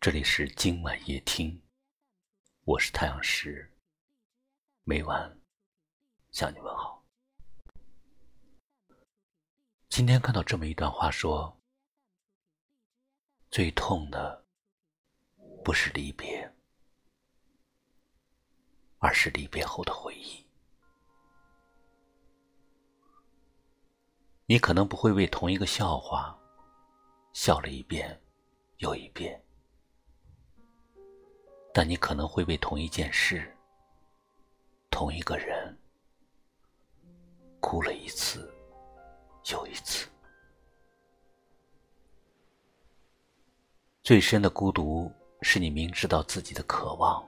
这里是今晚夜听，我是太阳石，每晚向你问好。今天看到这么一段话，说：最痛的不是离别，而是离别后的回忆。你可能不会为同一个笑话笑了一遍又一遍，但你可能会为同一件事、同一个人哭了一次又一次。最深的孤独，是你明知道自己的渴望，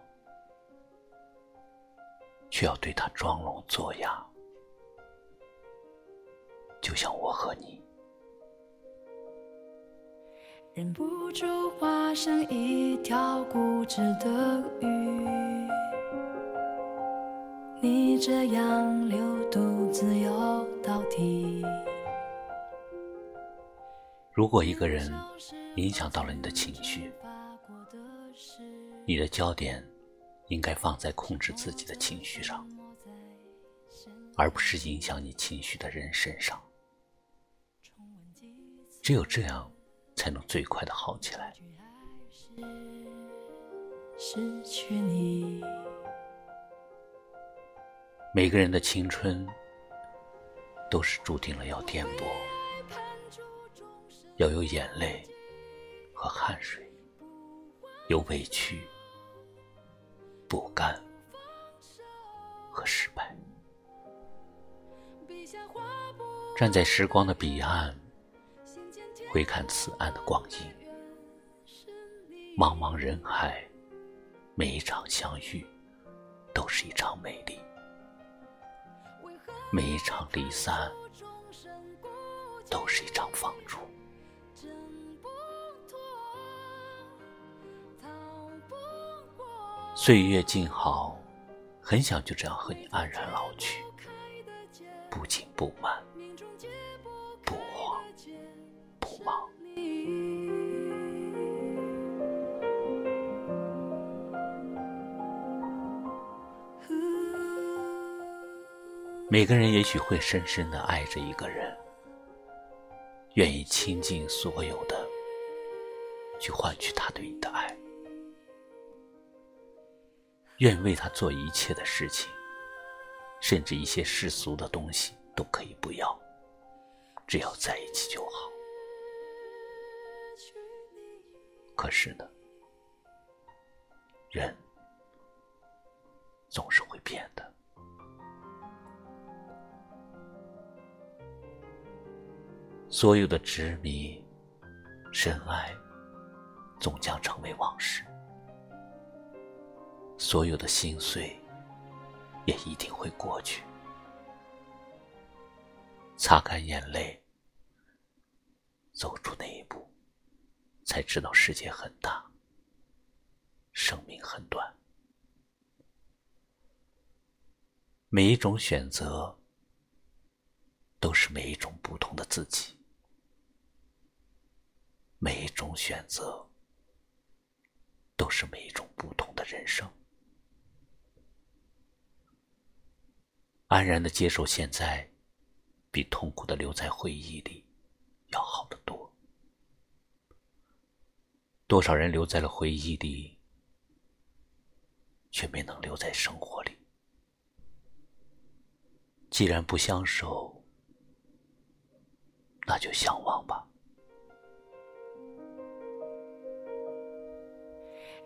却要对他装聋作哑。就像我和你，忍不住化身一条固执的鱼，你这样流独自游到底。如果一个人影响到了你的情绪，你的焦点应该放在控制自己的情绪上，而不是影响你情绪的人身上。只有这样，才能最快的好起来。每个人的青春，都是注定了要颠簸，要有眼泪和汗水，有委屈、不甘和失败。站在时光的彼岸。回看此岸的光阴，茫茫人海，每一场相遇都是一场美丽；每一场离散，都是一场放逐。岁月静好，很想就这样和你安然老去，不紧不慢。每个人也许会深深的爱着一个人，愿意倾尽所有的去换取他对你的爱，愿为他做一切的事情，甚至一些世俗的东西都可以不要，只要在一起就好。可是呢，人总是会变的。所有的执迷、深爱，终将成为往事；所有的心碎，也一定会过去。擦干眼泪，走出那一步，才知道世界很大，生命很短。每一种选择，都是每一种不同的自己。每一种选择，都是每一种不同的人生。安然的接受现在，比痛苦的留在回忆里要好得多。多少人留在了回忆里，却没能留在生活里。既然不相守，那就相忘吧。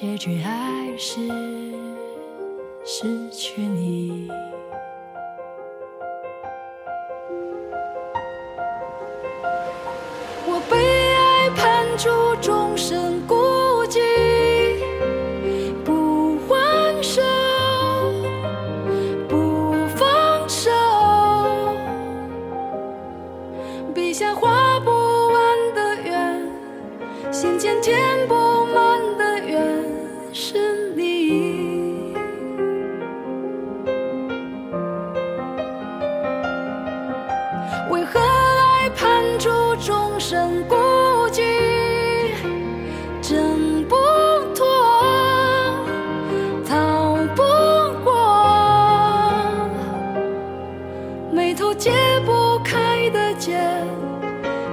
结局还是失去你。我被爱判处终身眉头解不开的结，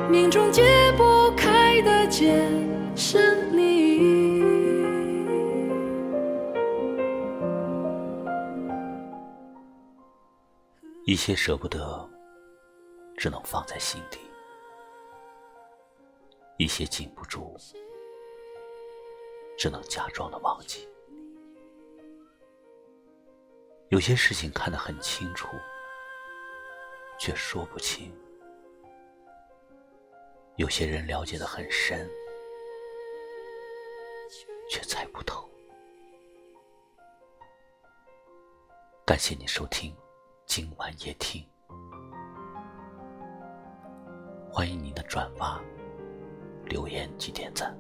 命中解不开的结是你。一些舍不得，只能放在心底；一些禁不住，只能假装的忘记。有些事情看得很清楚，却说不清；有些人了解的很深，却猜不透。感谢你收听。今晚夜听，欢迎您的转发、留言及点赞，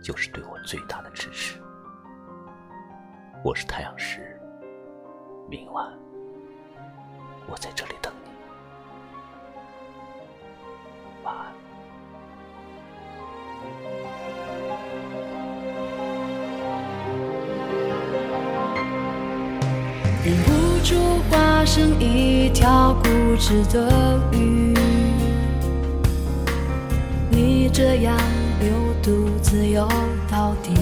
就是对我最大的支持。我是太阳石，明晚我在这里等忍不住化身一条固执的鱼，你这样流独自游到底。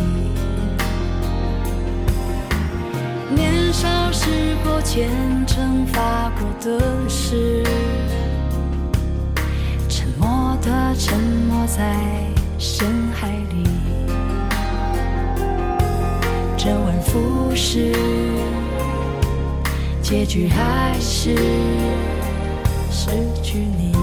年少时过虔诚发过的誓，沉默的沉默在深海里，周而复始。结局还是失去你。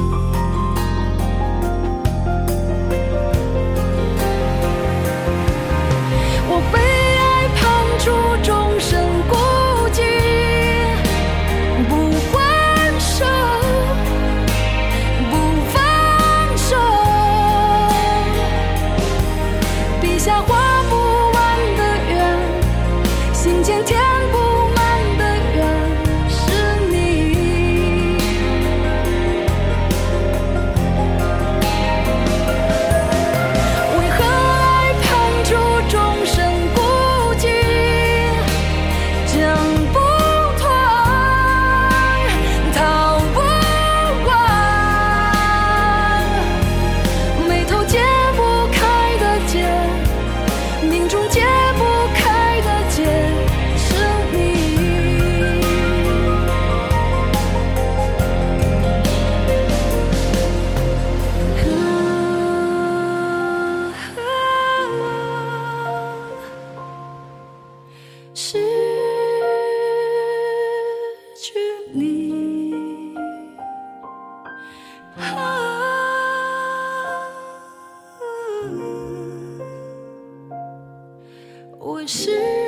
我是。